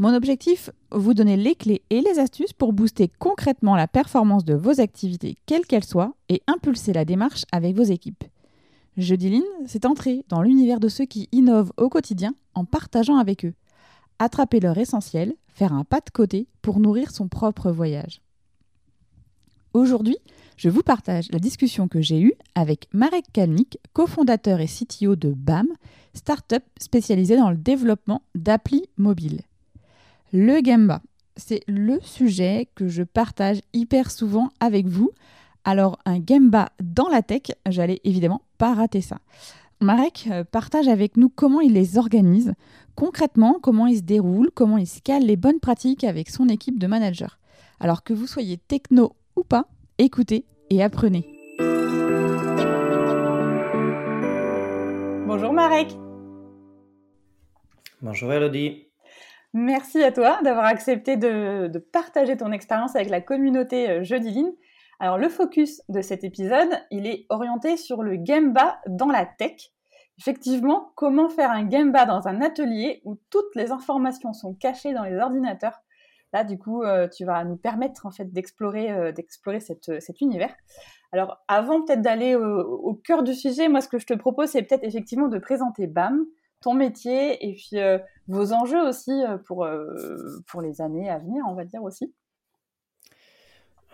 Mon objectif, vous donner les clés et les astuces pour booster concrètement la performance de vos activités, quelles qu'elles soient, et impulser la démarche avec vos équipes. Jeudi Lean, c'est entrer dans l'univers de ceux qui innovent au quotidien en partageant avec eux. Attraper leur essentiel, faire un pas de côté pour nourrir son propre voyage. Aujourd'hui, je vous partage la discussion que j'ai eue avec Marek Kalnik, cofondateur et CTO de BAM, startup spécialisée dans le développement d'applis mobiles. Le Gamba, c'est le sujet que je partage hyper souvent avec vous. Alors un Gamba dans la tech, j'allais évidemment pas rater ça. Marek euh, partage avec nous comment il les organise, concrètement comment il se déroule, comment il scale les bonnes pratiques avec son équipe de managers. Alors que vous soyez techno ou pas, écoutez et apprenez. Bonjour Marek. Bonjour Elodie. Merci à toi d'avoir accepté de, partager ton expérience avec la communauté euh, Jeudi Lean. Alors le focus de cet épisode, il est orienté sur le Gemba dans la tech. Effectivement, comment faire un Gemba dans un atelier où toutes les informations sont cachées dans les ordinateurs? Là, du coup, euh, tu vas nous permettre en fait d'explorer, euh, cet univers. Alors, avant peut-être d'aller au, cœur du sujet, moi, ce que je te propose, c'est peut-être effectivement de présenter BAM, ton métier et puis euh, vos enjeux aussi euh, pour, euh, pour les années à venir, on va dire aussi.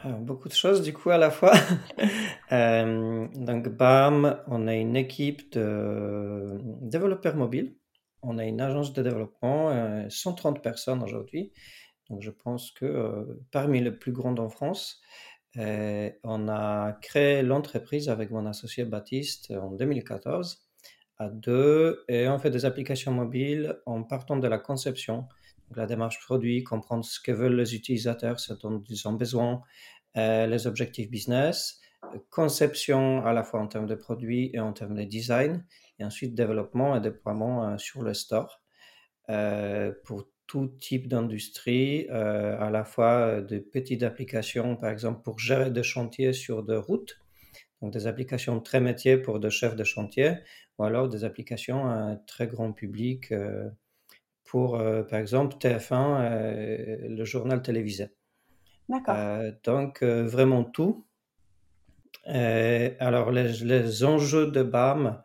beaucoup de choses du coup à la fois. donc BAM, on a une équipe de développeurs mobiles. On a une agence de développement, 130 personnes aujourd'hui. Donc je pense que parmi les plus grandes en France. on a créé l'entreprise avec mon associé Baptiste en 2014 à deux. Et on fait des applications mobiles en partant de la conception, donc la démarche produit, comprendre ce que veulent les utilisateurs, ce dont ils ont besoin, euh, les objectifs business, conception à la fois en termes de produits et en termes de design, et ensuite développement et déploiement euh, sur le store euh, pour tout type d'industrie, à la fois de petites applications, par exemple pour gérer des chantiers sur des routes, donc des applications très métiers pour des chefs de chantier, ou alors des applications à un très grand public euh, pour, euh, par exemple, TF1, euh, le journal télévisé. D'accord. donc, vraiment tout. alors, les, enjeux de BAM,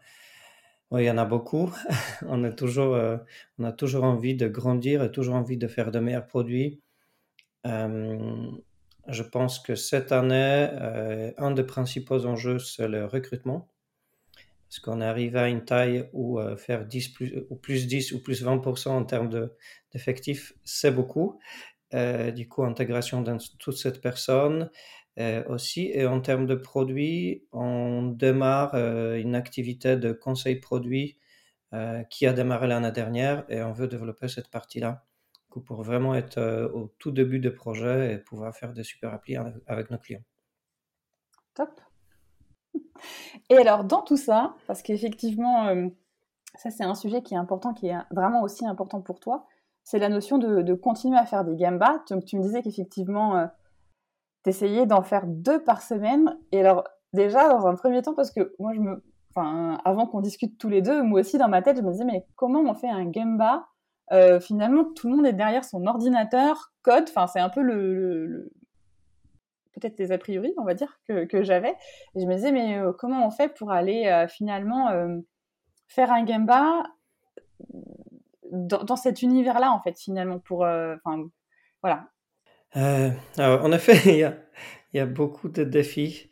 il y en a beaucoup. on, a toujours, on a toujours envie de grandir et toujours envie de faire de meilleurs produits. Je pense que cette année, un des principaux enjeux, c'est le recrutement parce qu'on arrive à une taille où euh, faire 10 plus, ou plus 10 ou plus 20% en termes d'effectifs, c'est beaucoup. Euh, du coup, intégration dans toute cette personne euh, aussi. Et en termes de produits, on démarre une activité de conseil produit qui a démarré l'année dernière et on veut développer cette partie-là pour vraiment être au tout début de projet et pouvoir faire des super applis avec nos clients. Top. Et alors, dans tout ça, parce qu'effectivement, euh, ça c'est un sujet qui est important, qui est vraiment aussi important pour toi, c'est la notion de, continuer à faire des gambas. Donc, tu me disais qu'effectivement, euh, tu essayais d'en faire deux par semaine. Et alors, déjà, dans un premier temps, parce que moi, je me, enfin, avant qu'on discute tous les deux, moi aussi, dans ma tête, je me disais, mais comment on fait un gamba euh, Finalement, tout le monde est derrière son ordinateur, code. Enfin, c'est un peu le peut-être des a priori, on va dire, que, j'avais. Je me disais, mais euh, comment on fait pour aller euh, finalement euh, faire un Gemba dans, dans cet univers-là, en fait, finalement, pour... Enfin, voilà. en effet, il y a beaucoup de défis.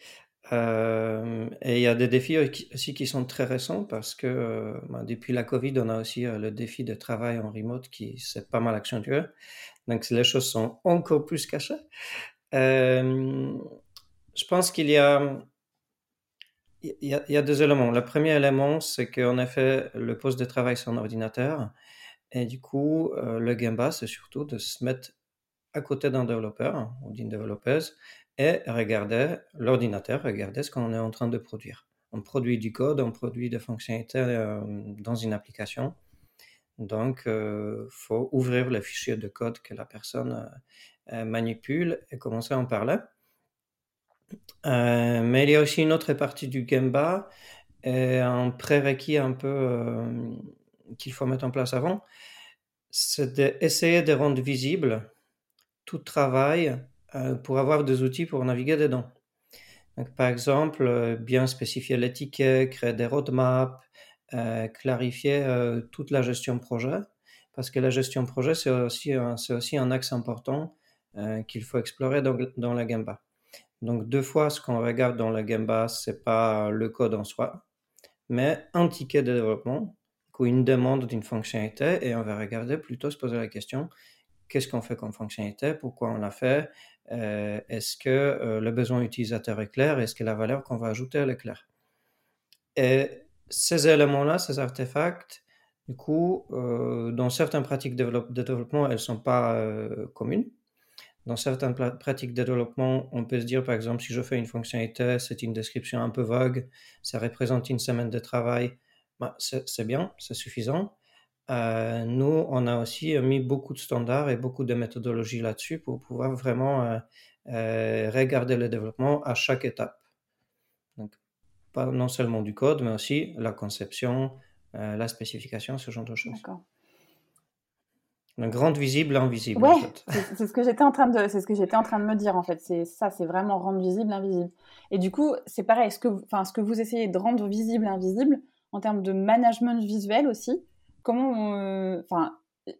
Et il y a des défis aussi qui sont très récents parce que ben, depuis la Covid, on a aussi le défi de travail en remote qui s'est pas mal accentué. Donc les choses sont encore plus cachées. Euh, je pense qu'il y a, y, a, deux éléments. Le premier élément, c'est qu'en effet, le poste de travail, c'est un ordinateur. Et du coup, euh, le Gemba, c'est surtout de se mettre à côté d'un développeur ou d'une développeuse et regarder l'ordinateur, regarder ce qu'on est en train de produire. On produit du code, on produit des fonctionnalités euh, dans une application. Donc, il euh, faut ouvrir le fichier de code que la personne euh, manipule et commencer à en parler. mais il y a aussi une autre partie du Gemba, et un prérequis un peu qu'il faut mettre en place avant, c'est d'essayer de rendre visible tout travail euh, pour avoir des outils pour naviguer dedans. Par exemple, euh, bien spécifier les tickets, créer des roadmaps, euh, clarifier toute la gestion projet, parce que la gestion projet, c'est aussi, aussi un axe important qu'il faut explorer dans, la Gamba. Donc, deux fois, ce qu'on regarde dans la Gamba, c'est pas le code en soi, mais un ticket de développement ou une demande d'une fonctionnalité et on va regarder plutôt se poser la question qu'est-ce qu'on fait comme fonctionnalité, pourquoi on l'a fait, euh, est-ce que euh, le besoin utilisateur est clair, est-ce que la valeur qu'on va ajouter est claire? Et ces éléments-là, ces artefacts, du coup, euh, dans certaines pratiques de, développement, elles ne sont pas communes. Dans certaines pratiques de développement, on peut se dire, par exemple, si je fais une fonctionnalité, c'est une description un peu vague, ça représente une semaine de travail, bah, c'est bien, c'est suffisant. Euh, nous, on a aussi mis beaucoup de standards et beaucoup de méthodologies là-dessus pour pouvoir vraiment euh, euh, regarder le développement à chaque étape. Donc, pas non seulement du code, mais aussi la conception, la spécification, ce genre de choses. D'accord. Donc, grande visible, invisible. Ouais, c'est ce que j'étais en train de, c'est ce que j'étais en train de me dire en fait. C'est ça, c'est vraiment rendre visible, invisible. Et du coup, c'est pareil. Ce que, enfin, ce que vous essayez de rendre visible, invisible, en termes de management visuel aussi. Comment, enfin,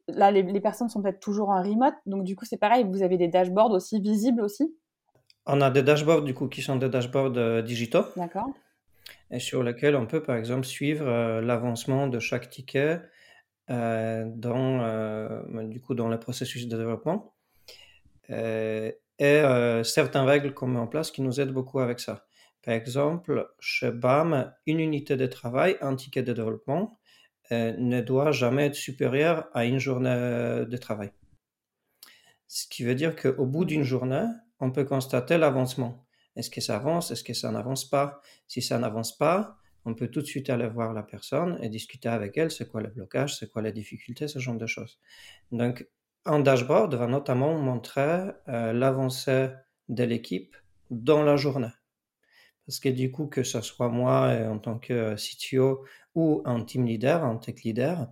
là, les, personnes sont peut-être toujours en remote, donc du coup, c'est pareil. Vous avez des dashboards aussi visibles aussi? On a des dashboards du coup qui sont des dashboards euh, digitaux. D'accord. Et sur lesquels on peut par exemple suivre euh, l'avancement de chaque ticket euh, dans du coup dans le processus de développement. et certaines règles qu'on met en place qui nous aident beaucoup avec ça. Par exemple, chez BAM, une unité de travail, un ticket de développement, euh, ne doit jamais être supérieur à une journée de travail. Ce qui veut dire qu'au bout d'une journée, on peut constater l'avancement. Est-ce que ça avance? Est-ce que ça n'avance pas? Si ça n'avance pas, on peut tout de suite aller voir la personne et discuter avec elle, c'est quoi le blocage, c'est quoi les difficultés, ce genre de choses. Donc, un dashboard va notamment montrer euh, l'avancée de l'équipe dans la journée. Parce que du coup, que ce soit moi euh, en tant que euh, CTO ou un team leader, un tech leader,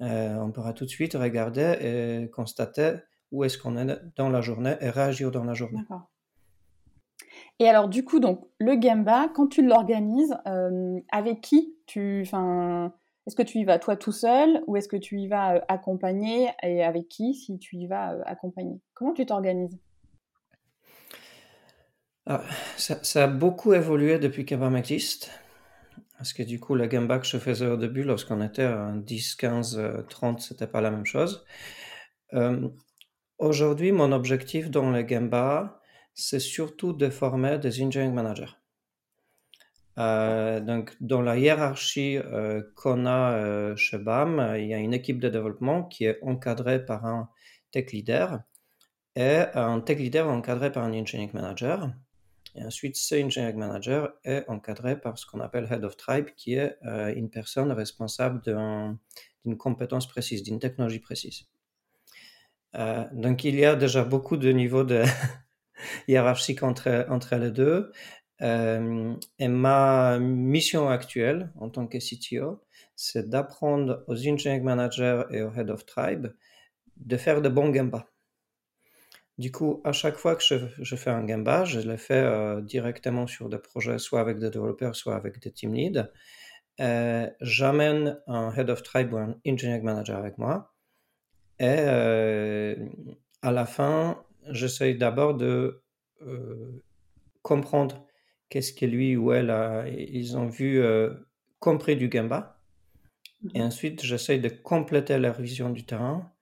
euh, on pourra tout de suite regarder et constater où est-ce qu'on est dans la journée et réagir dans la journée. Et alors, du coup, donc, le Gamba, quand tu l'organises, avec qui tu, Est-ce que tu y vas toi tout seul ou est-ce que tu y vas accompagner et avec qui si tu y vas accompagner Comment tu t'organises? Ah, ça, a beaucoup évolué depuis qu'Abam existe. Parce que du coup, le Gamba que je faisais au début, lorsqu'on était à 10, 15, 30, c'était pas la même chose. Euh, aujourd'hui, mon objectif dans le Gamba, c'est surtout de former des engineering managers. Euh, donc, dans la hiérarchie euh, qu'on a chez BAM, il y a une équipe de développement qui est encadrée par un tech leader et un tech leader encadré par un engineering manager. Et ensuite, ce engineering manager est encadré par ce qu'on appelle head of tribe, qui est euh, une personne responsable d'une compétence précise, d'une technologie précise. Euh, donc, il y a déjà beaucoup de niveaux de hiérarchique entre, entre les deux. Euh, et ma mission actuelle en tant que CTO, c'est d'apprendre aux engineering managers et aux head of tribe de faire de bons gambas. Du coup, à chaque fois que je, fais un gamba, je le fais euh, directement sur des projets, soit avec des développeurs, soit avec des team leads. Euh, j'amène un head of tribe ou un engineering manager avec moi. Et euh, à la fin, j'essaie d'abord de comprendre qu'est-ce que lui ou elle a, ils ont vu, compris du gamba. Et mhm. ensuite, j'essaie de compléter leur vision du terrain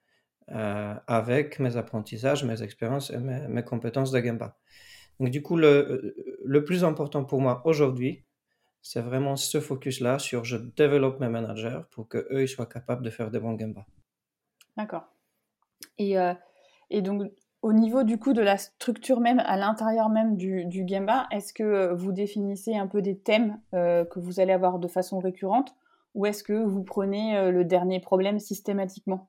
euh, avec mes apprentissages, mes expériences et mes, compétences de Gemba. Donc du coup, le, le plus important pour moi aujourd'hui, c'est vraiment ce focus-là sur je développe mes managers pour qu'eux ils soient capables de faire des bons Gemba. D'accord. Et, euh, et donc, au niveau du coup de la structure même, à l'intérieur même du, du Gemba, est-ce que vous définissez un peu des thèmes que vous allez avoir de façon récurrente ou est-ce que vous prenez le dernier problème systématiquement?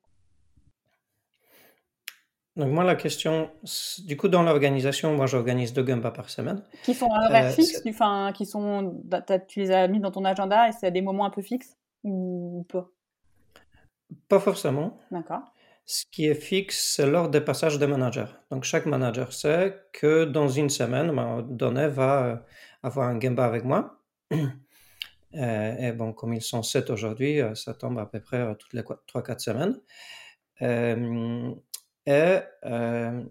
Donc moi, la question, du coup, dans l'organisation, moi, j'organise deux Gemba par semaine. Qui sont à horaire euh, fixe, enfin, qui sont, tu les as mis dans ton agenda et c'est à des moments un peu fixes ou pas? Pas forcément. D'accord. Ce qui est fixe, c'est l'ordre des passages des managers. Donc chaque manager sait que dans une semaine, ma donnée va euh, avoir un Gemba avec moi. Euh, et bon, comme ils sont sept aujourd'hui, ça tombe à peu près toutes les 3-4 semaines. Et euh,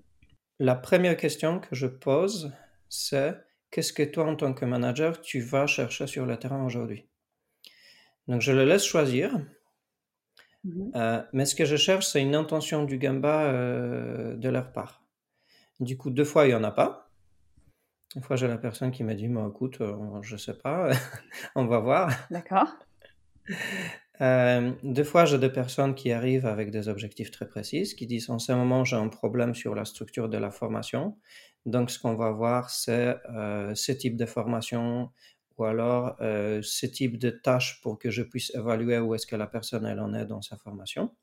la première question que je pose, c'est qu'est-ce que toi, en tant que manager, tu vas chercher sur le terrain aujourd'hui? Donc, je le laisse choisir. Mhm. Euh, mais ce que je cherche, c'est une intention du Gamba euh, de leur part. Du coup, deux fois, il n'y en a pas. Une fois, j'ai la personne qui m'a dit, écoute, je ne sais pas, on va voir. D'accord. Euh, deux fois, j'ai des personnes qui arrivent avec des objectifs très précis, qui disent en ce moment, j'ai un problème sur la structure de la formation. Donc, ce qu'on va voir, c'est euh, ce type de formation ou alors euh, ce type de tâches pour que je puisse évaluer où est-ce que la personne elle en est dans sa formation.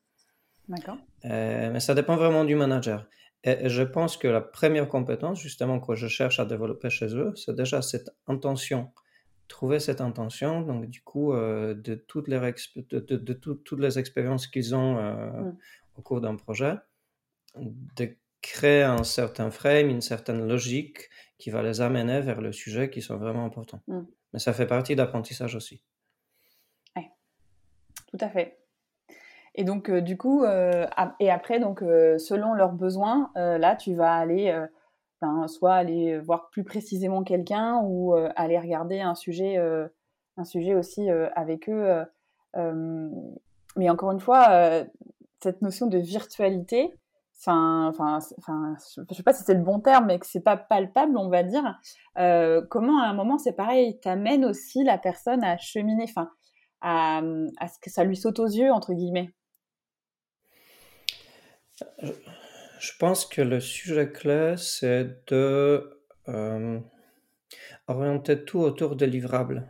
D'accord. mais ça dépend vraiment du manager. Et, je pense que la première compétence, justement, que je cherche à développer chez eux, c'est déjà cette intention trouver cette intention, donc du coup, euh, de, toutes les, de, toutes les expériences qu'ils ont euh, mmh. au cours d'un projet, de créer un certain frame, une certaine logique qui va les amener vers le sujet qui sont vraiment importants. Mmh. Mais ça fait partie d'apprentissage aussi. Oui, tout à fait. Et donc, euh, du coup, et après, donc, selon leurs besoins, là, tu vas aller soit aller voir plus précisément quelqu'un ou euh, aller regarder un sujet, euh, aussi euh, avec eux. mais encore une fois, cette notion de virtualité, je ne sais pas si c'est le bon terme, mais que c'est pas palpable, on va dire. comment à un moment c'est pareil, t'amène aussi la personne à cheminer, à, ce que ça lui saute aux yeux entre guillemets? Pense que le sujet clé, c'est de euh, orienter tout autour des livrables.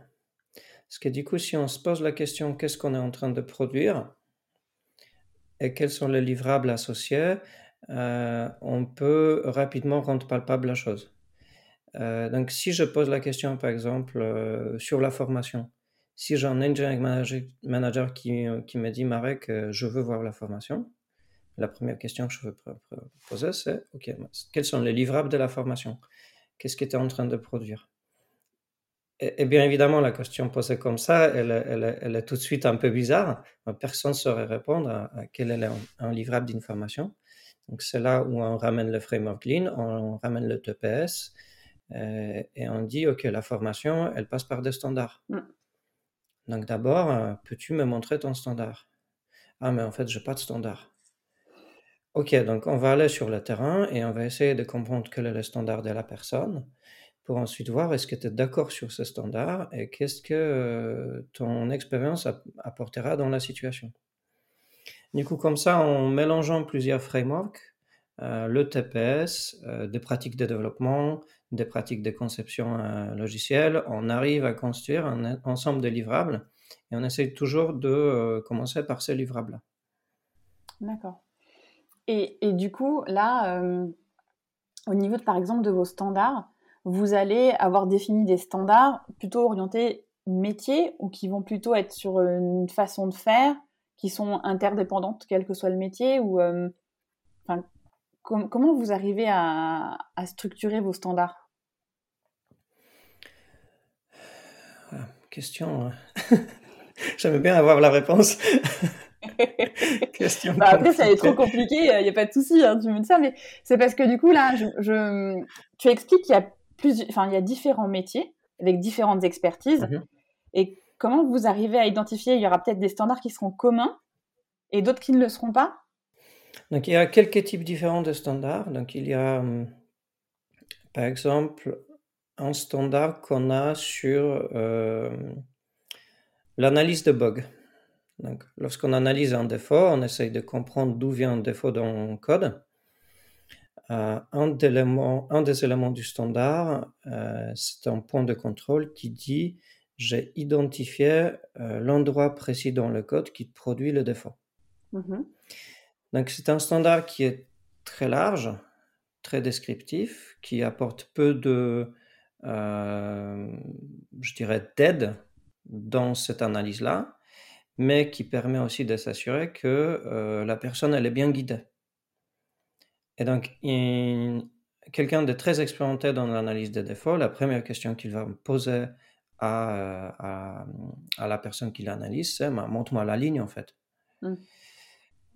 Parce que du coup, si on se pose la question qu'est-ce qu'on est en train de produire? Et quels sont les livrables associés, euh, on peut rapidement rendre palpable la chose. Euh, donc, si je pose la question, par exemple, sur la formation, si j'ai un engineering manager, qui, qui, me dit, Marek, je veux voir la formation, la première question que je veux poser, c'est OK, quels sont les livrables de la formation? Qu'est-ce que tu es en train de produire? Et, bien évidemment, la question posée comme ça, elle, elle, est tout de suite un peu bizarre. Personne ne saurait répondre à, quel est un, livrable d'information. Donc c'est là où on ramène le framework Lean, on, ramène le TPS euh, et, on dit OK, la formation, elle passe par des standards. Mm. Donc d'abord, euh, peux-tu me montrer ton standard? Ah, mais en fait, je n'ai pas de standard. Ok, donc on va aller sur le terrain et on va essayer de comprendre quel est le standard de la personne pour ensuite voir est-ce que tu es d'accord sur ce standard et qu'est-ce que euh, ton expérience apportera dans la situation. Du coup, comme ça, en mélangeant plusieurs frameworks, euh, le TPS, euh, des pratiques de développement, des pratiques de conception logicielle, on arrive à construire un ensemble de livrables et on essaye toujours de commencer par ces livrables-là. D'accord. Et, du coup, là, euh, au niveau, de, par exemple, de vos standards, vous allez avoir défini des standards plutôt orientés métier ou qui vont plutôt être sur une façon de faire, qui sont interdépendantes, quel que soit le métier ou, euh, Comment vous arrivez à, structurer vos standards? Ah, Question. Hein. J'aimerais bien avoir la réponse. Question bah, après, ça est trop compliqué, il n'y a pas de souci, hein, tu me dis ça, mais c'est parce que du coup, là, je, tu expliques qu'il y a plus, enfin, il y a différents métiers avec différentes expertises. Mhm. Et comment vous arrivez à identifier Il y aura peut-être des standards qui seront communs et d'autres qui ne le seront pas? Donc, il y a quelques types différents de standards. Donc, il y a, hum, par exemple, un standard qu'on a sur euh, l'analyse de bugs. Donc, lorsqu'on analyse un défaut, on essaye de comprendre d'où vient un défaut dans le code. un, des éléments du standard, c'est un point de contrôle qui dit j'ai identifié l'endroit précis dans le code qui produit le défaut. Mm-hmm. Donc c'est un standard qui est très large, très descriptif, qui apporte peu de, je dirais, d'aide dans cette analyse-là, mais qui permet aussi de s'assurer que la personne elle est bien guidée. Et donc, quelqu'un de très expérimenté dans l'analyse des défauts, la première question qu'il va poser à, à, la personne qui l'analyse, c'est bah, montre-moi la ligne en fait. Mmh.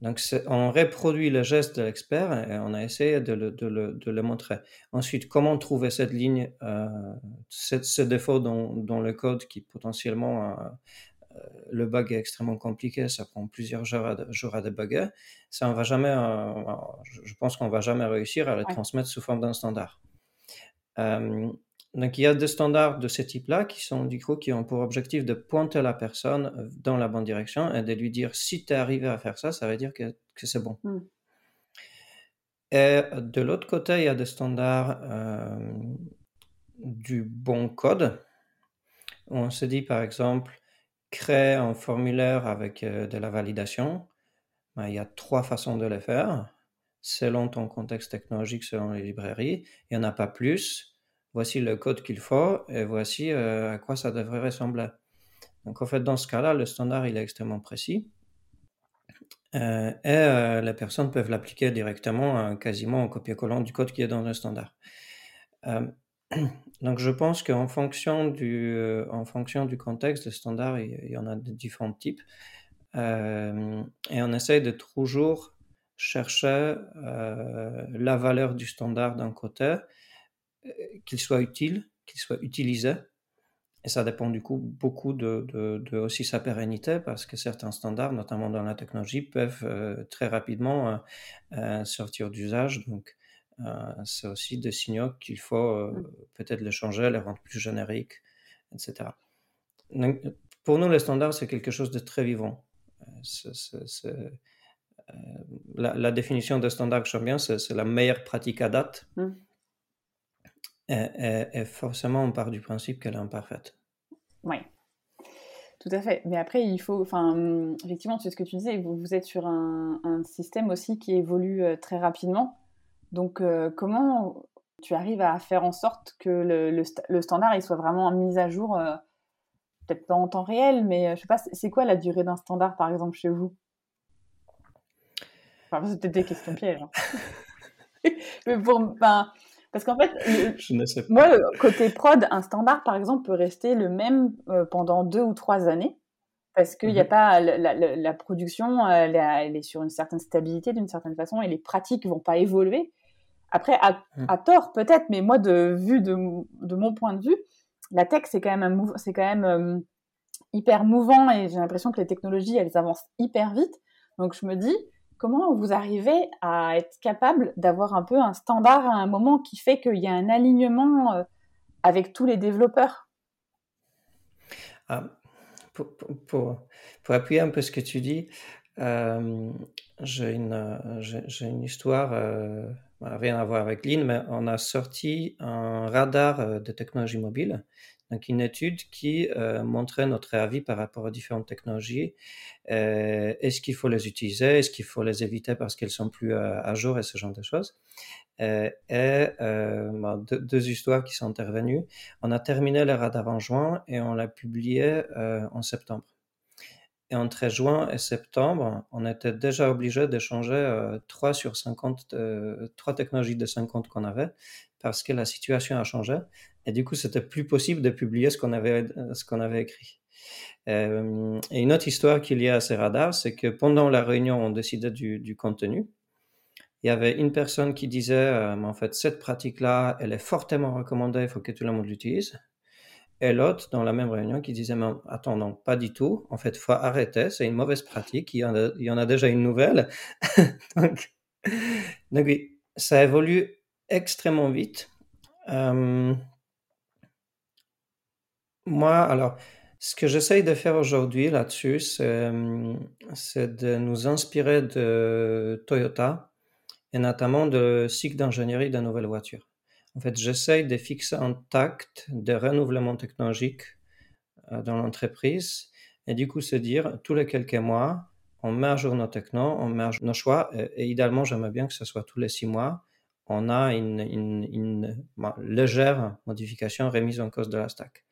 Donc, on reproduit le geste de l'expert et on a essayé de le, de, le, de le, montrer. Ensuite, comment trouver cette ligne, euh, ce, défaut dans, dans, le code qui potentiellement euh, euh, le bug est extrêmement compliqué, ça prend plusieurs jours à, jours à débugger. Ça, on va jamais, euh, je pense qu'on va jamais réussir à le transmettre sous forme d'un standard. Euh, donc, il y a des standards de ce type-là qui sont du coup qui ont pour objectif de pointer la personne dans la bonne direction et de lui dire si tu es arrivé à faire ça, ça veut dire que, que c'est bon. Hmm. Et de l'autre côté, il y a des standards du bon code. On se dit par exemple, créer un formulaire avec euh, de la validation, ben, il y a trois façons de le faire, selon ton contexte technologique, selon les librairies. Il n'y en a pas plus. Voici le code qu'il faut et voici euh, à quoi ça devrait ressembler. Donc en fait, dans ce cas-là, le standard, est extrêmement précis. Euh, et les personnes peuvent l'appliquer directement, quasiment en copier-collant du code qui est dans le standard. Donc, je pense qu'en fonction du, euh, en fonction du contexte, le standard, il, y en a de différents types. Euh, et on essaye de toujours chercher euh, la valeur du standard d'un côté, qu'il soit utile, qu'il soit utilisé. Et ça dépend du coup beaucoup de, de, de, aussi sa pérennité, parce que certains standards, notamment dans la technologie, peuvent très rapidement sortir d'usage. Donc, c'est aussi des signaux qu'il faut euh, mmh. peut-être les changer, les rendre plus génériques, etc. pour nous, le standard, c'est quelque chose de très vivant. Euh, la, définition de standard que j'aime bien, c'est la meilleure pratique à date. Mmh. Et, forcément, on part du principe qu'elle est imparfaite. Oui, tout à fait. Mais après, il faut, enfin, effectivement, c'est ce que tu disais, vous, vous êtes sur un, un, système aussi qui évolue très rapidement. Donc, euh, comment tu arrives à faire en sorte que le, standard il soit vraiment mis à jour, euh, peut-être pas en temps réel, mais euh, je sais pas, c'est quoi la durée d'un standard par exemple chez vous? Enfin, c'est peut-être des questions pièges. Hein. mais pour, ben, parce qu'en fait, moi, côté prod, un standard par exemple peut rester le même pendant deux ou trois années parce qu'il n'y a mmh pas la, production, elle, est sur une certaine stabilité d'une certaine façon et les pratiques vont pas évoluer. Après, à, mmh. tort peut-être, mais moi, de vue de, mon point de vue, la tech, c'est quand même, c'est quand même euh, hyper mouvant et j'ai l'impression que les technologies, elles avancent hyper vite. Donc, je me dis, comment vous arrivez à être capable d'avoir un peu un standard à un moment qui fait qu'il y a un alignement euh, avec tous les développeurs? Ah, pour, pour, appuyer un peu ce que tu dis, euh, j'ai une, une, histoire rien à voir avec Lean, mais on a sorti un radar euh, de technologie mobile, donc une étude qui euh, montrait notre avis par rapport aux différentes technologies. Euh, est-ce qu'il faut les utiliser? Est-ce qu'il faut les éviter parce qu'elles sont plus à jour et ce genre de choses? Et deux, deux, histoires qui sont intervenues. On a terminé le radar en juin et on l'a publié en septembre. Et entre juin et septembre, on était déjà obligé d'échanger euh, 3 sur 50, euh, 3 technologies de 50 qu'on avait parce que la situation a changé. Et du coup, c'était plus possible de publier ce qu'on avait, ce qu'on avait écrit. Euh, et une autre histoire qu'il y a à ces radars, c'est que pendant la réunion, on décidait du, contenu. Il y avait une personne qui disait, euh, en fait, cette pratique-là, elle est fortement recommandée, il faut que tout le monde l'utilise et l'autre dans la même réunion qui disait mais attends non pas du tout. En fait faut arrêter c'est une mauvaise pratique. Il y en a, il y en a déjà une nouvelle. Donc, oui ça évolue extrêmement vite. Euh, moi alors ce que j'essaye de faire aujourd'hui là-dessus c'est de nous inspirer de Toyota et notamment de cycle d'ingénierie de nouvelles voitures. En fait, j'essaye de fixer un tact de renouvellement technologique euh, dans l'entreprise et du coup se dire tous les quelques mois, on met à jour nos technos, on met à jour nos choix et, idéalement, j'aimerais bien que ce soit tous les six mois, on a une, une, légère modification, remise en cause de la stack.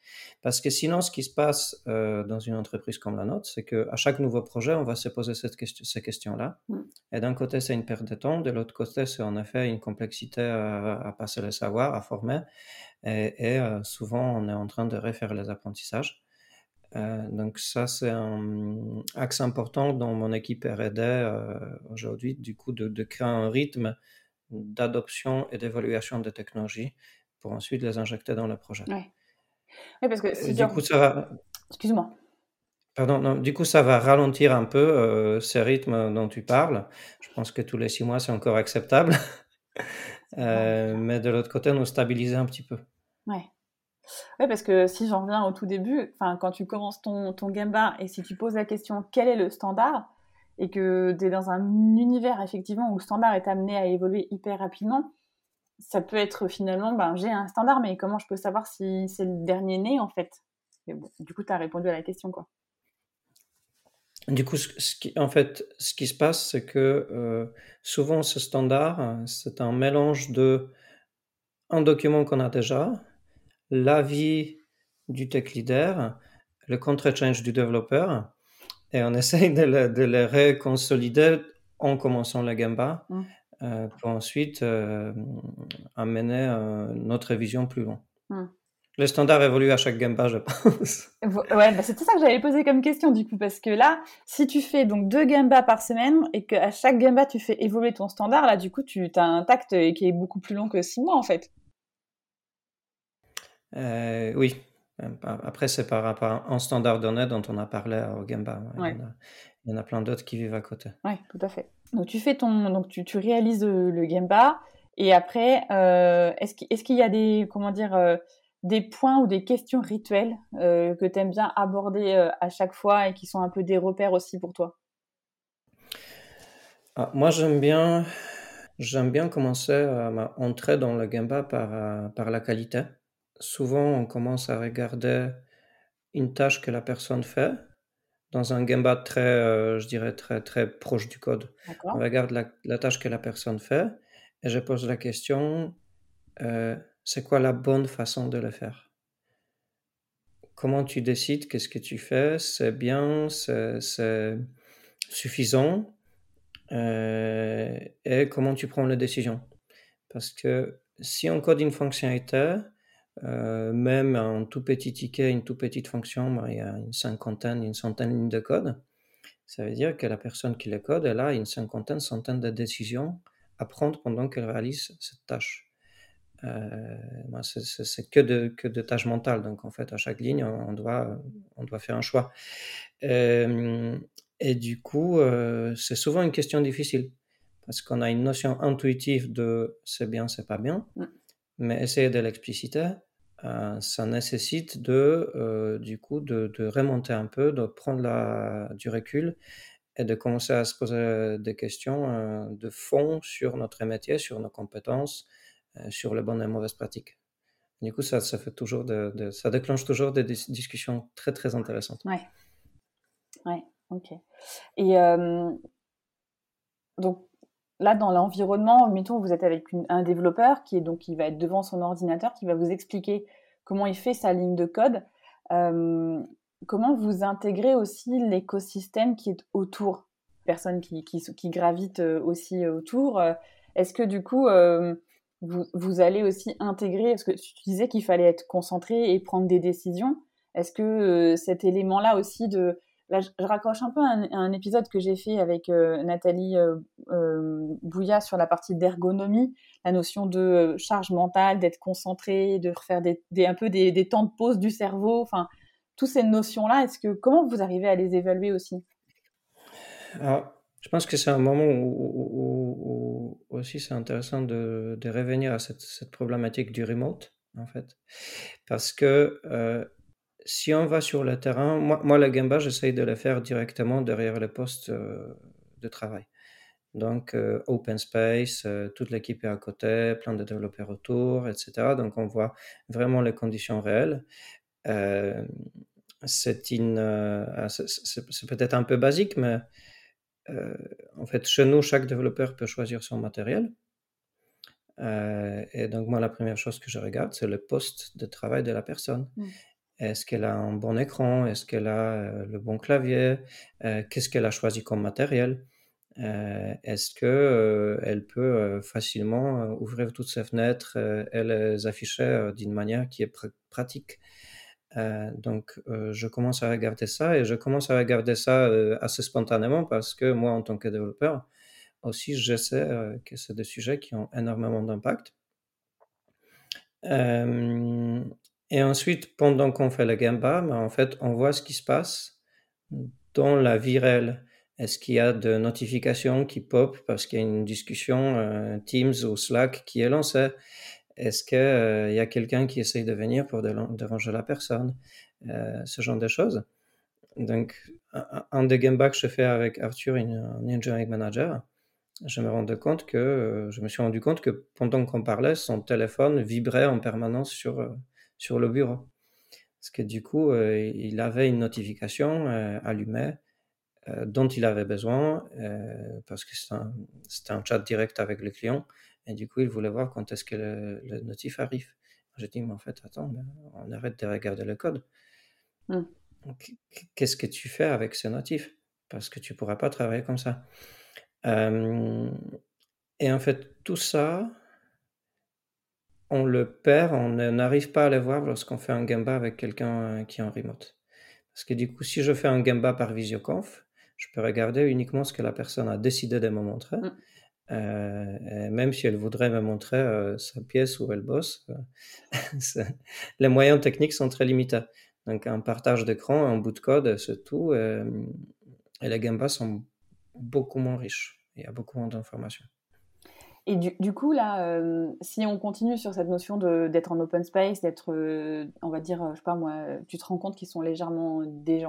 Parce que sinon, ce qui se passe euh, dans une entreprise comme la nôtre, c'est qu'à chaque nouveau projet, on va se poser cette question, ces questions-là. Mm. Et d'un côté, c'est une perte de temps, de l'autre côté, c'est en effet une complexité à, passer le savoir, à former. Et, euh, souvent, on est en train de refaire les apprentissages. Euh, donc ça, c'est un axe important dans mon équipe R&D aujourd'hui, du coup, de, de, créer un rythme d'adoption et d'évaluation des technologies pour ensuite les injecter dans le projet. Oui, parce que si du coup, ça va. Excuse-moi. Pardon, non, du coup, ça va ralentir un peu euh, ces rythmes dont tu parles. Je pense que tous les six mois, c'est encore acceptable. euh, mais de l'autre côté, nous stabiliser un petit peu. Ouais. Ouais, parce que si j'en reviens au tout début, quand tu commences ton, ton Gamba et si tu poses la question quel est le standard, et que tu es dans un univers effectivement où le standard est amené à évoluer hyper rapidement, ça peut être finalement, ben, j'ai un standard, mais comment je peux savoir si c'est le dernier né en fait? Du coup, tu as répondu à la question. quoi. Du coup, ce qui, en fait, ce qui se passe, c'est que euh, souvent ce standard, c'est un mélange de un document qu'on a déjà, l'avis du tech leader, le contre-change du développeur, et on essaye de le, de le reconsolider en commençant la Gamba. Mmh. Euh, pour ensuite euh, amener euh, notre vision plus loin. Hmm. Le standard évolue à chaque Gamba, je pense. Ouais, bah c'était ça que j'avais posé comme question du coup, parce que là, si tu fais donc deux Gamba par semaine et qu'à chaque Gamba tu fais évoluer ton standard, là du coup tu as un tact qui est beaucoup plus long que six mois en fait. oui. Après, c'est par rapport à un standard donné dont on a parlé au Gamba. Il y en a plein d'autres qui vivent à côté. Oui, tout à fait. Donc tu fais ton, donc tu, tu réalises le, le Gemba et après, euh, est-ce qu'il est y a des, comment dire, euh, des points ou des questions rituelles euh, que tu aimes bien aborder à chaque fois et qui sont un peu des repères aussi pour toi? Ah, Moi, j'aime bien, j'aime bien commencer à entrer dans le Gemba par, par la qualité. Souvent, on commence à regarder une tâche que la personne fait dans un Gemba très, euh, je dirais, très, très proche du code. On regarde la, tâche que la personne fait et je pose la question, euh, c'est quoi la bonne façon de le faire? Comment tu décides qu'est-ce que tu fais? C'est bien, c'est suffisant? Euh, et comment tu prends les décisions? Parce que si on code une fonctionnalité, euh, même un tout petit ticket, une toute petite fonction, il y a une cinquantaine, une centaine de lignes de code. Ça veut dire que la personne qui le code, elle a une cinquantaine, centaine de décisions à prendre pendant qu'elle réalise cette tâche. Euh, c'est que de, que de tâches mentales. Donc, en fait, à chaque ligne, on doit, on doit faire un choix. Euh, et du coup, c'est souvent une question difficile parce qu'on a une notion intuitive de c'est bien, c'est pas bien. Mais essayer de l'expliciter, euh, ça nécessite de, euh, du coup, de, remonter un peu, de prendre la, du recul et de commencer à se poser des questions euh, de fond sur notre métier, sur nos compétences, sur les bonnes et mauvaises pratiques. Du coup, ça, ça, fait toujours ça déclenche toujours des discussions très, très intéressantes. Ouais. Ouais, ok. Et donc, là, dans l'environnement, mettons, vous êtes avec un développeur qui est donc va être devant son ordinateur, qui va vous expliquer comment il fait sa ligne de code. Euh, comment vous intégrez aussi l'écosystème qui est autour, personnes qui, qui, gravitent euh, aussi autour. Euh, est-ce que du coup, vous, vous, allez aussi intégrer, parce que tu disais qu'il fallait être concentré et prendre des décisions. Est-ce que cet élément-là aussi de Là, je, raccroche un peu à un, épisode que j'ai fait avec euh, Nathalie euh, euh, Bouilla sur la partie d'ergonomie, la notion de charge mentale, d'être concentré, de refaire un peu des, temps de pause du cerveau, enfin, toutes ces notions-là, est-ce que comment vous arrivez à les évaluer aussi? Alors, je pense que c'est un moment où, aussi c'est intéressant de, revenir à cette, problématique du remote, en fait, parce que si on va sur le terrain, moi, le Gemba, j'essaye de le faire directement derrière le poste euh, de travail. Donc, euh, open space, euh, toute l'équipe est à côté, plein de développeurs autour, etc. Donc, on voit vraiment les conditions réelles. Euh, c'est peut-être un peu basique, mais en fait, chez nous, chaque développeur peut choisir son matériel. et donc, moi, la première chose que je regarde, c'est le poste de travail de la personne. Mm. Est-ce qu'elle a un bon écran? Est-ce qu'elle a le bon clavier? Qu'est-ce qu'elle a choisi comme matériel? Euh, est-ce que euh, elle peut euh, facilement ouvrir toutes ses fenêtres et les afficher d'une manière qui est pratique? Donc, je commence à regarder ça et je commence à regarder ça assez spontanément parce que moi, en tant que développeur, aussi, je sais que c'est des sujets qui ont énormément d'impact. Et ensuite, pendant qu'on fait le Gamba, ben, en fait, on voit ce qui se passe dans la vie réelle. Est-ce qu'il y a de notifications qui pop parce qu'il y a une discussion euh, Teams ou Slack qui est lancée? Est-ce qu'il euh, y a quelqu'un qui essaye de venir pour déranger la personne? Euh, Ce genre de choses. Donc, un, des game que je fais avec Arthur, un engineering manager, je me rendais compte que je me suis rendu compte que pendant qu'on parlait, son téléphone vibrait en permanence sur, sur le bureau. Parce que du coup, il avait une notification allumée euh, dont il avait besoin euh, parce que c'était un, chat direct avec le client et du coup il voulait voir quand est-ce que le, notif arrive. J'ai dit mais en fait attends, on arrête de regarder le code. Mmh. Qu'est-ce que tu fais avec ce notif? Parce que tu pourras pas travailler comme ça. Euh, et en fait tout ça, on le perd, on n'arrive pas à le voir lorsqu'on fait un Gamba avec quelqu'un qui est en remote. Parce que du coup, si je fais un Gamba par visioconf, je peux regarder uniquement ce que la personne a décidé de me montrer. Mm. Euh, même si elle voudrait me montrer euh, sa pièce où elle bosse, euh, les moyens techniques sont très limités. Donc un partage d'écran, un bout de code, c'est tout. et les Gambas sont beaucoup moins riches. Il y a beaucoup moins d'informations. Et du, coup, là, si on continue sur cette notion d'être en open space, d'être, on va dire, je sais pas moi, tu te rends compte qu'ils sont légèrement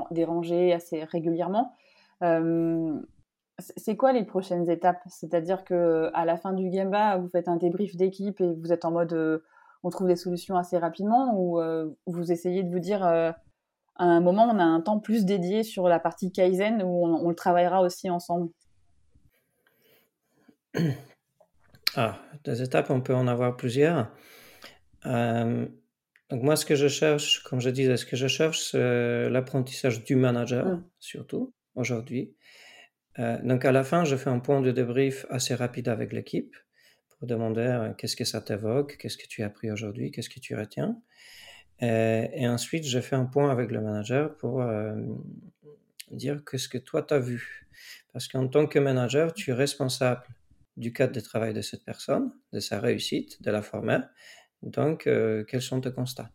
dérangés assez régulièrement. Euh, c'est quoi les prochaines étapes? C'est-à-dire que à la fin du Gamba, vous faites un débrief d'équipe et vous êtes en mode euh, on trouve des solutions assez rapidement ou euh, vous essayez de vous dire à un moment on a un temps plus dédié sur la partie Kaizen où on, le travaillera aussi ensemble? Ah, des étapes, on peut en avoir plusieurs. donc moi, ce que je cherche, comme je disais, ce que je cherche, c'est l'apprentissage du manager, mmh. surtout aujourd'hui. Euh, donc à la fin, je fais un point de débrief assez rapide avec l'équipe pour demander euh, qu'est-ce que ça t'évoque, qu'est-ce que tu as appris aujourd'hui, qu'est-ce que tu retiens. Euh, et ensuite, je fais un point avec le manager pour dire qu'est-ce que toi tu as vu. Parce qu'en tant que manager, tu es responsable du cadre de travail de cette personne, de sa réussite, de la former. Donc, quels sont tes constats?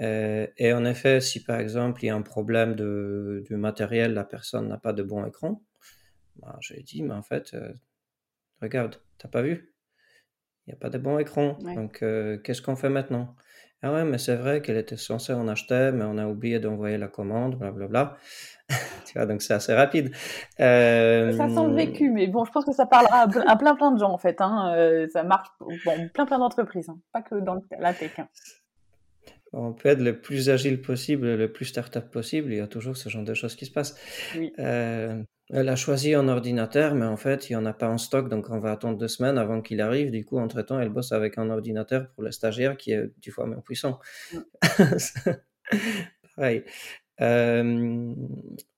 Euh, et en effet, si par exemple il y a un problème de, matériel, la personne n'a pas de bon écran, bah, je lui dis, mais en fait, euh, regarde, t'as pas vu? Il n'y a pas de bon écran. Donc, euh, qu'est-ce qu'on fait maintenant? Ah ouais, mais c'est vrai qu'elle était censée en acheter, mais on a oublié d'envoyer la commande, blablabla. tu vois, donc c'est assez rapide. Ça sent le vécu, mais bon, je pense que ça parlera à plein plein de gens en fait. Hein. ça marche bon, plein plein d'entreprises, hein. pas que dans la tech. Hein on peut être le plus agile possible, le plus start-up possible, il y a toujours ce genre de choses qui se passent. Euh, elle a choisi un ordinateur, mais en fait, il n'y en a pas en stock, donc on va attendre deux semaines avant qu'il arrive. Du coup, entre-temps, elle bosse avec un ordinateur pour le stagiaire qui est dix fois moins puissant. Pareil. Euh,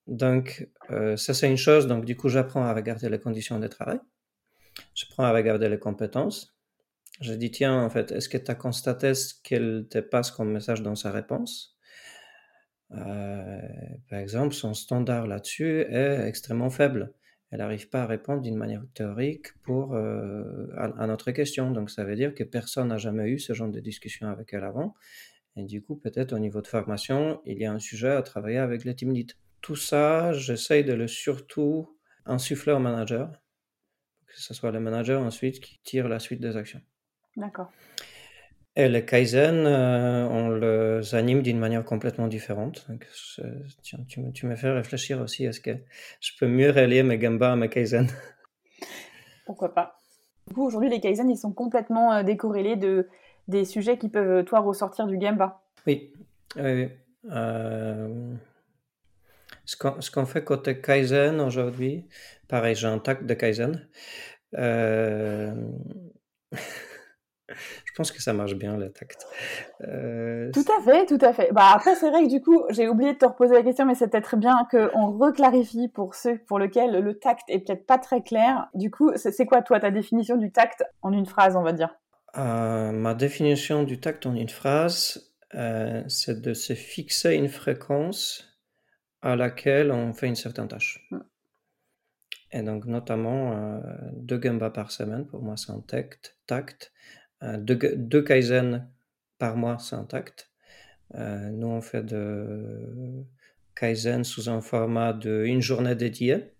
donc, euh, ça, c'est une chose. Donc, du coup, j'apprends à regarder les conditions de travail. J'apprends à regarder les compétences. J'ai dit, tiens, en fait, est-ce que tu as constaté ce qu'elle te passe comme message dans sa réponse? Euh, Par exemple, son standard là-dessus est extrêmement faible. Elle n'arrive pas à répondre d'une manière théorique pour, euh, à, notre question. Donc, ça veut dire que personne n'a jamais eu ce genre de discussion avec elle avant. Et du coup, peut-être au niveau de formation, il y a un sujet à travailler avec le team lead. Tout ça, j'essaye de le surtout insuffler au manager, que ce soit le manager ensuite qui tire la suite des actions. D'accord. Et les Kaizen, euh, on les anime d'une manière complètement différente. tu, me, tu, me, fais réfléchir aussi, est-ce que je peux mieux relier mes Gamba à mes Kaizen Pourquoi pas. Du coup, aujourd'hui, les Kaizen, ils sont complètement euh, décorrélés de, des sujets qui peuvent, toi, ressortir du Gemba. Oui. oui. Euh, ce qu'on fait côté Kaizen aujourd'hui, pareil, j'ai un tact de Kaizen. Euh, je pense que ça marche bien le tact. Euh, tout à fait, tout à fait. Bah après c'est vrai que du coup j'ai oublié de te reposer la question, mais c'est peut-être bien qu'on reclarifie pour ceux pour lesquels le tact est peut-être pas très clair. Du coup, c'est quoi toi ta définition du tact en une phrase, on va dire? Euh, Ma définition du tact en une phrase, c'est de se fixer une fréquence à laquelle on fait une certaine tâche. Mm. Et donc, notamment, euh, deux gamba par semaine, pour moi, c'est un tact. tact. Euh, deux, kaizen par mois, c'est un tact. Euh, nous, on fait de kaizen sous un format de une journée dédiée.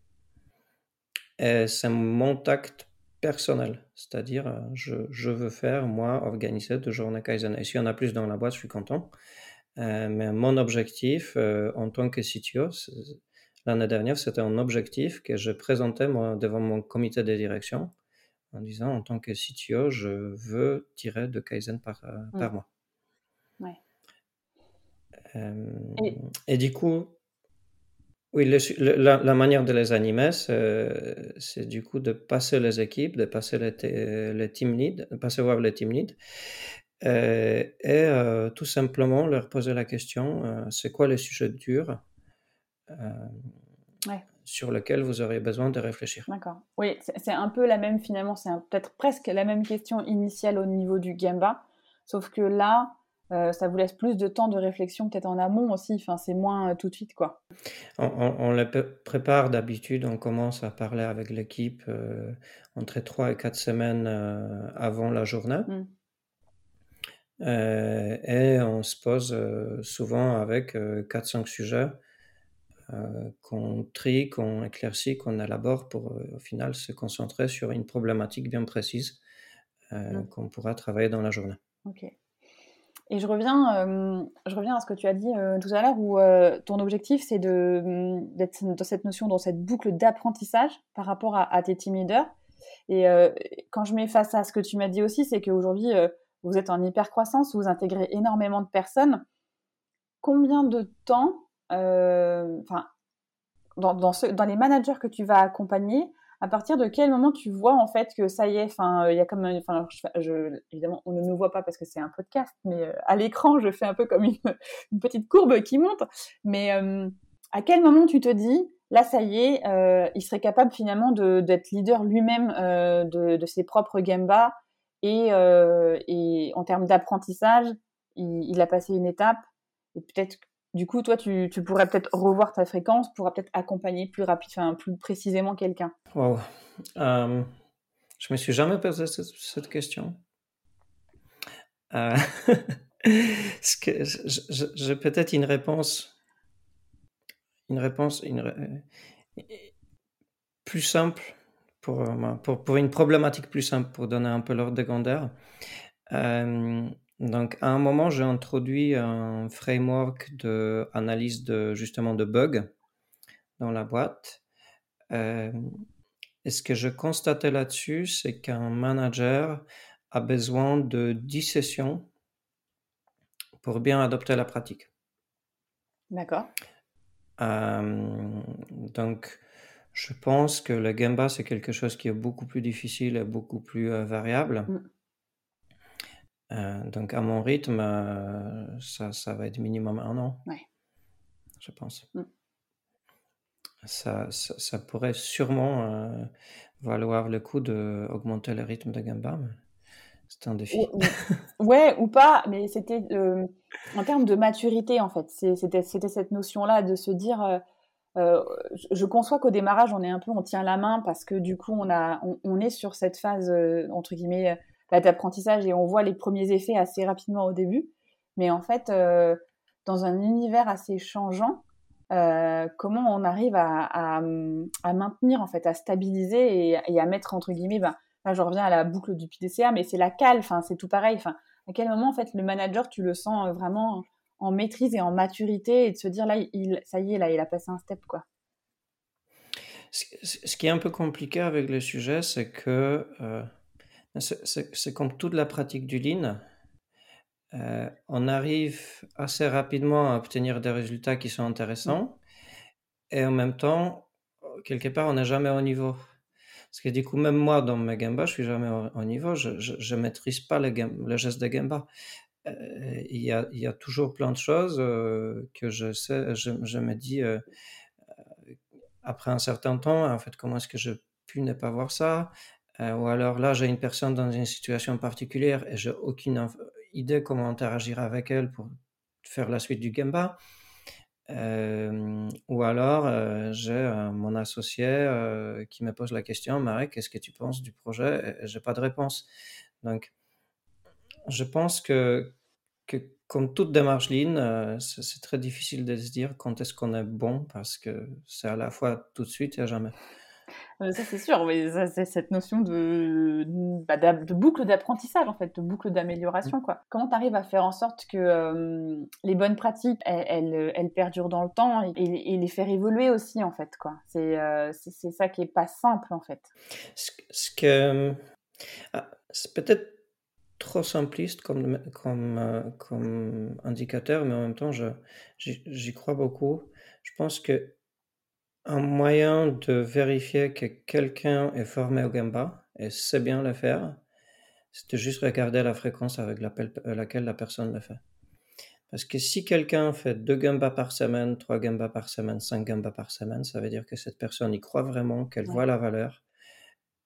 Et c'est mon tact personnel. C'est-à-dire, je, je, veux faire, moi, organiser deux journées kaizen. Et s'il y en a plus dans la boîte, je suis content. Euh, mais mon objectif euh, en tant que CTO, l'année dernière, c'était un objectif que je présentais devant mon comité de direction en disant en tant que CTO, je veux tirer de Kaizen par, euh, mmh. par mois. Ouais. et... du coup, oui, la, manière de les animer, c'est du coup de passer les équipes, de passer les, les team leads, de passer voir les team leads euh, et, euh, tout simplement leur poser la question, euh, c'est quoi les sujets durs sur lesquels vous aurez besoin de réfléchir. D'accord. Oui, c'est un peu la même finalement, c'est peut-être presque la même question initiale au niveau du Gamba, sauf que là, ça vous laisse plus de temps de réflexion peut-être en amont aussi, enfin, c'est moins tout de suite quoi. On, on, le prépare d'habitude, on commence à parler avec l'équipe entre 3 et 4 semaines avant la journée. Euh, et on se pose euh, souvent avec 4-5 euh, sujets qu'on trie, qu'on éclaircit, qu'on élabore pour au final se concentrer sur une problématique bien précise mmh. qu'on pourra travailler dans la journée. Ok. Et je reviens, je reviens à ce que tu as dit tout à l'heure, où ton objectif, c'est mmh, d'être dans cette notion, dans cette boucle d'apprentissage par rapport à, à, tes team leaders. Et quand je mets face à ce que tu m'as dit aussi, c'est qu'aujourd'hui, vous êtes en hyper croissance, vous intégrez énormément de personnes. Combien de temps, euh, enfin, dans, les managers que tu vas accompagner, à partir de quel moment tu vois en fait que ça y est, enfin, il y a comme, enfin, je, évidemment, on ne nous voit pas parce que c'est un podcast, mais euh, à l'écran, je fais un peu comme une, petite courbe qui monte. Mais euh, à quel moment tu te dis, là, ça y est, il serait capable finalement d'être leader lui-même de, ses propres gambas et, euh, et en termes d'apprentissage, il, a passé une étape. Et peut-être, du coup, toi, tu, pourrais peut-être revoir ta fréquence, pourras peut-être accompagner plus rapide, enfin, plus précisément quelqu'un. Wow. Euh, je me suis jamais posé cette, question. Euh, j'ai peut-être une réponse, une réponse, plus simple euh, pour, pour, une problématique plus simple, pour donner un peu l'ordre de grandeur. Euh, donc, à un moment, j'ai introduit un framework d'analyse de, justement de bugs dans la boîte. Euh, et ce que je constatais là-dessus, c'est qu'un manager a besoin de 10 sessions pour bien adopter la pratique. D'accord. donc, je pense que le Gamba, c'est quelque chose qui est beaucoup plus difficile et beaucoup plus euh, variable. Mm. Euh, donc, à mon rythme, euh, ça, ça, va être minimum un an. Je pense. Mm. Ça, ça, pourrait sûrement valoir le coup d'augmenter le rythme de Gamba. C'est un défi. ouais, ou pas, mais c'était en termes de maturité, en fait. C'était cette notion-là de se dire euh, je conçois qu'au démarrage, on est un peu, on tient la main parce que du coup, on, a, on, est sur cette phase, euh, entre guillemets, d'apprentissage et on voit les premiers effets assez rapidement au début. Mais en fait, euh, dans un univers assez changeant, comment on arrive à, à, maintenir, en fait, à stabiliser et, à mettre, entre guillemets, bah, là, je reviens à la boucle du PDCA, mais c'est la cale, c'est tout pareil. À quel moment, en fait, le manager, tu le sens vraiment en maîtrise et en maturité et de se dire là, il, ça y est, là, il a passé un step, quoi? Ce qui est un peu compliqué avec le sujet, c'est que euh, c'est comme toute la pratique du lean. Euh, on arrive assez rapidement à obtenir des résultats qui sont intéressants et en même temps, quelque part, on n'est jamais au niveau. Parce que du coup, même moi, dans mes gambas, je suis jamais au, niveau. Je ne maîtrise pas le, le geste de gamba. Euh, il, y a, toujours plein de choses que je sais, je, je me dis, après un certain temps, en fait, comment est-ce que je pu ne pas voir ça? Euh, Ou alors là, j'ai une personne dans une situation particulière et j'ai aucune idée comment interagir avec elle pour faire la suite du Gemba. Euh, ou alors, euh, j'ai mon associé qui me pose la question, Marek, qu'est-ce que tu penses du projet? Et, j'ai pas de réponse. Donc, je pense que, que comme toute démarche euh, c'est très difficile de se dire quand est-ce qu'on est bon parce que c'est à la fois tout de suite et à jamais. Euh, ça c'est sûr, mais c'est cette notion de, bah, de boucle d'apprentissage en fait, de boucle d'amélioration mmh. quoi. Comment tu arrives à faire en sorte que euh, les bonnes pratiques elles, elles, perdurent dans le temps et, les faire évoluer aussi en fait quoi. C'est c'est ça qui est pas simple en fait. Ce, que ah, c'est peut-être trop simpliste comme, comme, euh, comme indicateur, mais en même temps, j'y crois beaucoup. Je pense que un moyen de vérifier que quelqu'un est formé au Gamba et sait bien le faire, c'est de juste regarder la fréquence avec euh, laquelle la personne le fait. Parce que si quelqu'un fait deux gambas par semaine, trois gambas par semaine, cinq gambas par semaine, ça veut dire que cette personne y croit vraiment, qu'elle voit la valeur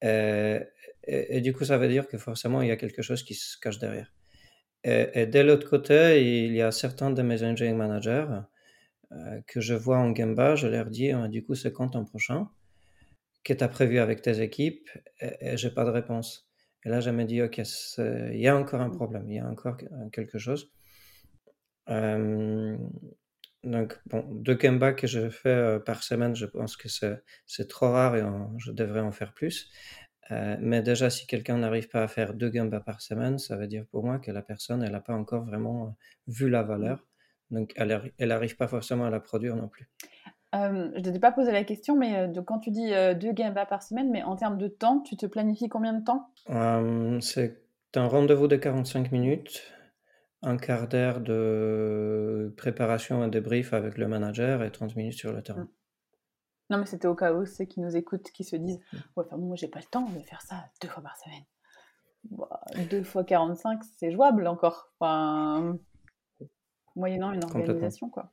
euh, et, du coup, ça veut dire que forcément, il y a quelque chose qui se cache derrière. Et, de l'autre côté, il y a certains de mes engineering managers que je vois en Gamba, je leur dis, ah, du coup, c'est quand ton prochain? Que tu as prévu avec tes équipes? Et, j'ai pas de réponse. Et là, je me dis, OK, il y a encore un problème, il y a encore quelque chose. Euh, donc, bon, deux Gamba que je fais euh, par semaine, je pense que c'est trop rare et je devrais en faire plus. Euh, mais déjà, si quelqu'un n'arrive pas à faire deux gambas par semaine, ça veut dire pour moi que la personne, elle n'a pas encore vraiment euh, vu la valeur. Donc, elle n'arrive pas forcément à la produire non plus. Euh, je ne t'ai pas posé la question, mais de, quand tu dis deux gambas par semaine, mais en termes de temps, tu te planifies combien de temps? C'est un rendez-vous de 45 minutes, un quart d'heure de préparation et débrief avec le manager et 30 minutes sur le terrain. Mmh. Non, mais c'était au cas où ceux qui nous écoutent qui se disent mmh. Ouais, enfin, moi, j'ai pas le temps de faire ça deux fois par semaine. Bah, deux fois 45, c'est jouable encore. Enfin, moyennant une organisation, quoi.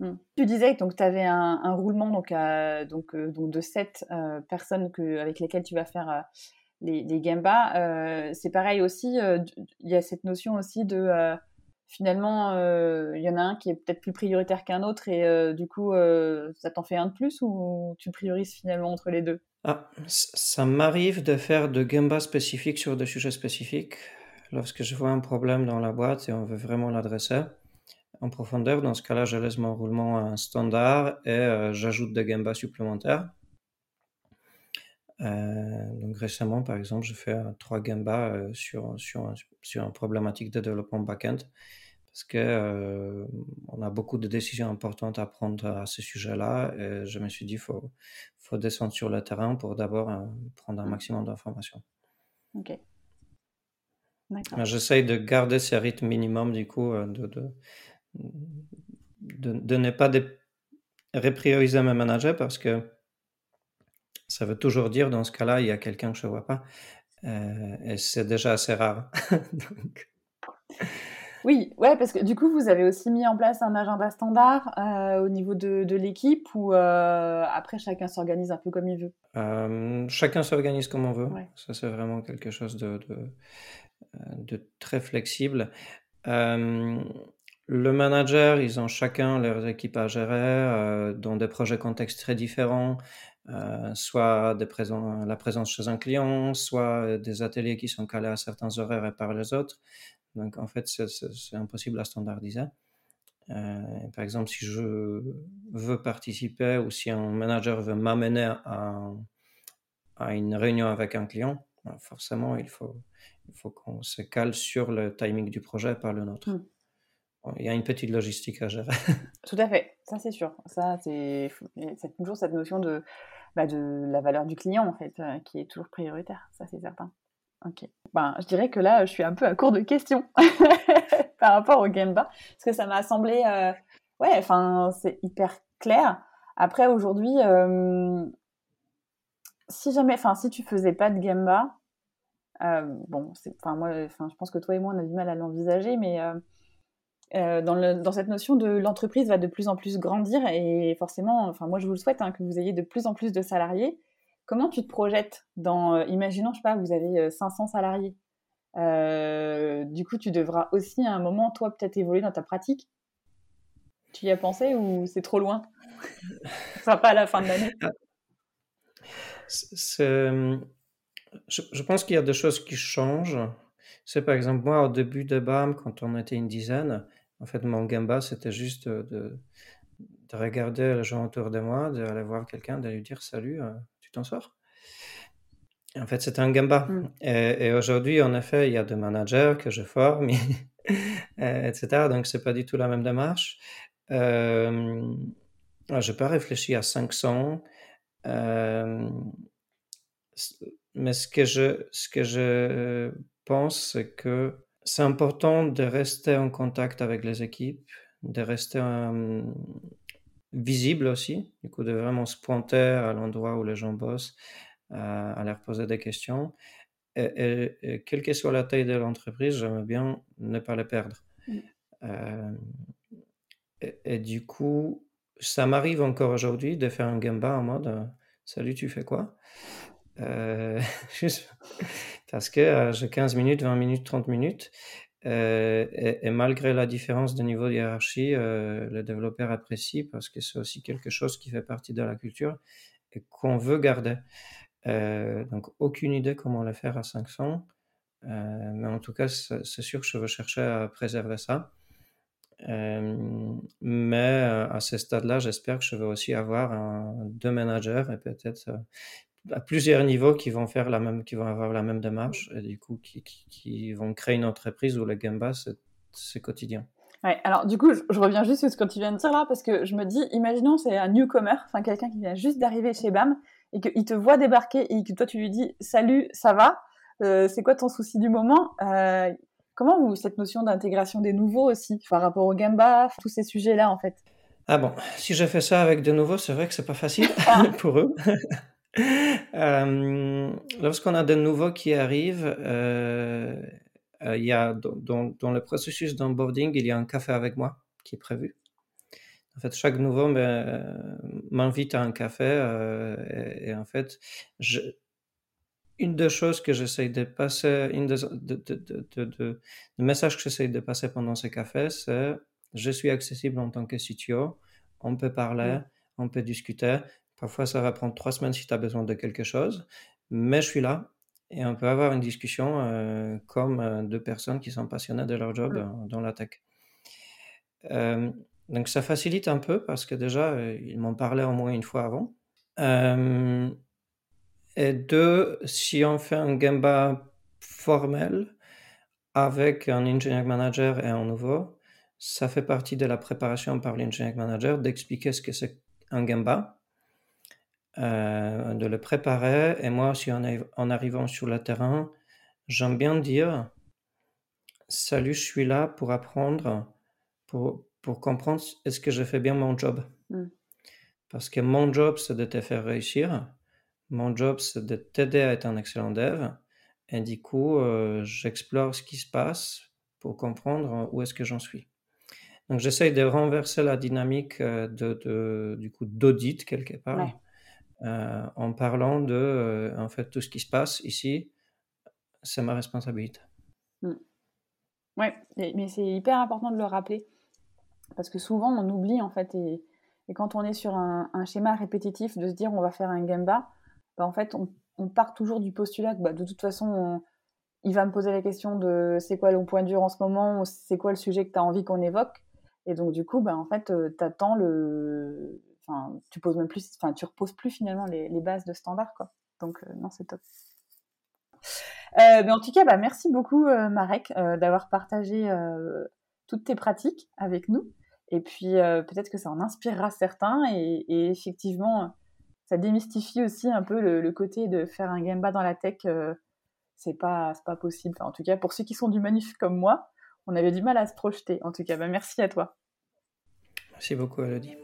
Mmh. Tu disais que tu avais un, roulement donc, donc, euh, donc de sept euh, personnes que, avec lesquelles tu vas faire euh, les, les gambas. c'est pareil aussi, il y a cette notion aussi de finalement, euh, il y en a un qui est peut-être plus prioritaire qu'un autre et euh, du coup, euh, ça t'en fait un de plus ou tu priorises finalement entre les deux? Ah, Ça m'arrive de faire de Gemba spécifiques sur des sujets spécifiques. Lorsque je vois un problème dans la boîte et on veut vraiment l'adresser en profondeur, dans ce cas-là, je laisse mon roulement standard et j'ajoute des Gemba supplémentaires. donc récemment, par exemple, je fais trois Gemba sur, sur, sur une problématique de développement back-end parce que euh, on a beaucoup de décisions importantes à prendre à ce sujet-là. Et je me suis dit, faut, faut descendre sur le terrain pour d'abord euh, prendre un mmh. maximum d'informations. Ok. J'essaye de garder ces rythmes minimum, du coup, euh, de, de, de, ne pas reprioriser mes managers parce que ça veut toujours dire, dans ce cas-là, il y a quelqu'un que je ne vois pas. et c'est déjà assez rare. Donc... Oui, ouais, parce que du coup, vous avez aussi mis en place un agenda standard euh, au niveau de, l'équipe ou euh, après chacun s'organise un peu comme il veut? Euh, Chacun s'organise comme on veut. Ça, c'est vraiment quelque chose de, de, très flexible. Le manager, ils ont chacun leurs équipes à gérer dans des projets contextes très différents. soit des la présence chez un client, soit des ateliers qui sont calés à certains horaires et par les autres. Donc en fait, c'est impossible à standardiser. Euh, par exemple, si je veux participer ou si un manager veut m'amener à, une réunion avec un client, ben, forcément, il faut, qu'on se cale sur le timing du projet par le nôtre. Hmm. Il y a une petite logistique à gérer. Tout à fait, ça c'est sûr. C'est toujours cette notion de bah, de la valeur du client, en fait, qui est toujours prioritaire. Ça, c'est certain. Ok. Ben, je dirais que là, je suis un peu à court de questions par rapport au Gemba, parce que ça m'a semblé, ouais, enfin, c'est hyper clair. Après, aujourd'hui, si jamais, enfin, si tu faisais pas de Gemba, euh, bon, enfin moi, je pense que toi et moi on a du mal à l'envisager, mais euh, euh, dans, le, dans, cette notion de l'entreprise va de plus en plus grandir et forcément, enfin moi je vous le souhaite hein, que vous ayez de plus en plus de salariés. Comment tu te projettes dans, imaginons je sais pas, vous avez 500 salariés. du coup, tu devras aussi à un moment, toi, peut-être évoluer dans ta pratique. Tu y as pensé ou c'est trop loin? Enfin, pas à la fin de l'année. Je, pense qu'il y a des choses qui changent. C'est par exemple, moi, au début de BAM, quand on était une dizaine, en fait, mon gamba, c'était juste de, de, regarder les gens autour de moi, d'aller voir quelqu'un, de lui dire salut, euh, tu t'en sors? En fait, c'était un gamba. Mm. Et, aujourd'hui, en effet, il y a des managers que je forme, etc. Donc, c'est pas du tout la même démarche. Euh, je n'ai pas réfléchi à 500. Euh, mais ce que je, ce que je pense, c'est que c'est important de rester en contact avec les équipes, de rester euh, visible aussi, du coup de vraiment se pointer à l'endroit où les gens bossent, euh, à leur poser des questions. Et, quelle que soit la taille de l'entreprise, j'aimerais bien ne pas les perdre. Mm. Euh, et, du coup, ça m'arrive encore aujourd'hui de faire un gamba en mode Salut, tu fais quoi? Euh, parce que euh, j'ai 15 minutes, 20 minutes, 30 minutes. Euh, et, malgré la différence de niveau de hiérarchie, le développeur apprécie parce que c'est aussi quelque chose qui fait partie de la culture et qu'on veut garder. donc, aucune idée comment le faire à 500. mais en tout cas, c'est sûr que je veux chercher à préserver ça. mais à ce stade-là, j'espère que je vais aussi avoir deux managers et peut-être à plusieurs niveaux qui vont faire la même, qui vont avoir la même démarche et du coup qui, qui, vont créer une entreprise où le Gamba c'est quotidien. Ouais, alors du coup, je, reviens juste sur ce que tu viens de dire là parce que je me dis, imaginons c'est un newcomer, enfin quelqu'un qui vient juste d'arriver chez BAM et qu'il te voit débarquer et que toi tu lui dis salut, ça va, euh, c'est quoi ton souci du moment euh, Comment vous cette notion d'intégration des nouveaux aussi par rapport au Gamba, tous ces sujets là en fait? Ah bon, si je fais ça avec des nouveaux, c'est vrai que c'est pas facile ah. pour eux. Euh, lorsqu'on a de nouveaux qui arrivent, euh, euh, il y a dans, dans, le processus d'onboarding, il y a un café avec moi qui est prévu. En fait, chaque nouveau m'invite à un café et, en fait, je, une des choses que j'essaie de passer, une des de, de, de, messages que j'essaie de passer pendant ce café, c'est je suis accessible en tant que CTO, on peut parler, on peut discuter, Parfois, ça va prendre trois semaines si tu as besoin de quelque chose, mais je suis là et on peut avoir une discussion euh, comme euh, deux personnes qui sont passionnées de leur job mmh. euh, dans la tech. donc ça facilite un peu parce que déjà, ils m'ont parlé au moins une fois avant. et deux, si on fait un Gamba formel avec un engineering manager et un nouveau, ça fait partie de la préparation par l'engineering manager d'expliquer ce que c'est un Gamba euh, de le préparer. Et moi aussi, en, arrivant sur le terrain, j'aime bien dire Salut, je suis là pour apprendre, pour, pour comprendre est-ce que je fais bien mon job. Mm. Parce que mon job, c'est de te faire réussir. Mon job, c'est de t'aider à être un excellent dev. Et du coup, euh, j'explore ce qui se passe pour comprendre où est-ce que j'en suis. Donc, j'essaye de renverser la dynamique euh, de, du coup d'audit quelque part. En parlant de, euh, en fait, tout ce qui se passe ici, c'est ma responsabilité. Oui, mm. Ouais, mais c'est hyper important de le rappeler parce que souvent on oublie en fait et, quand on est sur un, schéma répétitif de se dire on va faire un gamba, bah, en fait on, part toujours du postulat que bah, de toute façon il va me poser la question de c'est quoi le point dur en ce moment, c'est quoi le sujet que tu as envie qu'on évoque et donc du coup bah, en fait euh, tu attends le tu poses même plus, enfin, tu reposes plus finalement les, bases de standard, quoi. Donc, euh, non, c'est top. Euh, mais en tout cas, bah, merci beaucoup, euh, Marek, d'avoir partagé toutes tes pratiques avec nous. Et puis, peut-être que ça en inspirera certains. Et, effectivement, ça démystifie aussi un peu le, côté de faire un Gemba dans la tech. c'est pas, pas possible. en tout cas, pour ceux qui sont du manuf comme moi, on avait du mal à se projeter. En tout cas, bah, merci à toi. Merci beaucoup, Elodie.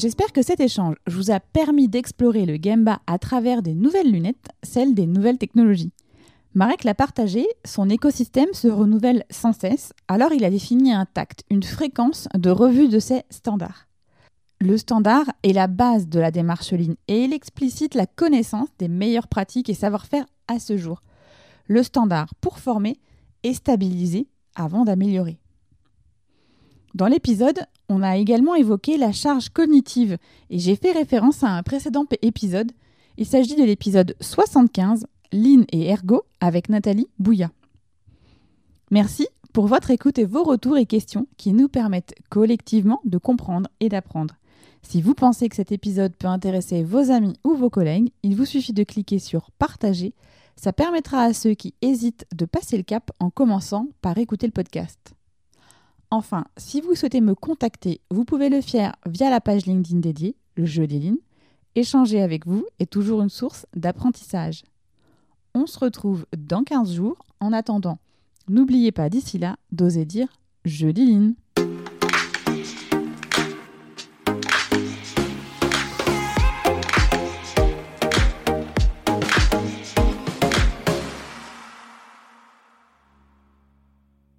J'espère que cet échange vous a permis d'explorer le Gemba à travers des nouvelles lunettes, celles des nouvelles technologies. Marek l'a partagé, son écosystème se renouvelle sans cesse, alors il a défini un tact, une fréquence de revue de ses standards. Le standard est la base de la démarche ligne et il explicite la connaissance des meilleures pratiques et savoir-faire à ce jour. Le standard pour former et stabiliser avant d'améliorer. Dans l'épisode, on a également évoqué la charge cognitive et j'ai fait référence à un précédent épisode. Il s'agit de l'épisode 75 Lean et Ergo avec Nathalie Bouya. Merci pour votre écoute et vos retours et questions qui nous permettent collectivement de comprendre et d'apprendre. Si vous pensez que cet épisode peut intéresser vos amis ou vos collègues, il vous suffit de cliquer sur Partager. Ça permettra à ceux qui hésitent de passer le cap en commençant par écouter le podcast. Enfin, si vous souhaitez me contacter, vous pouvez le faire via la page LinkedIn dédiée, le jeu des. Échanger avec vous est toujours une source d'apprentissage. On se retrouve dans 15 jours. En attendant, n'oubliez pas d'ici là d'oser dire jeudi ligne.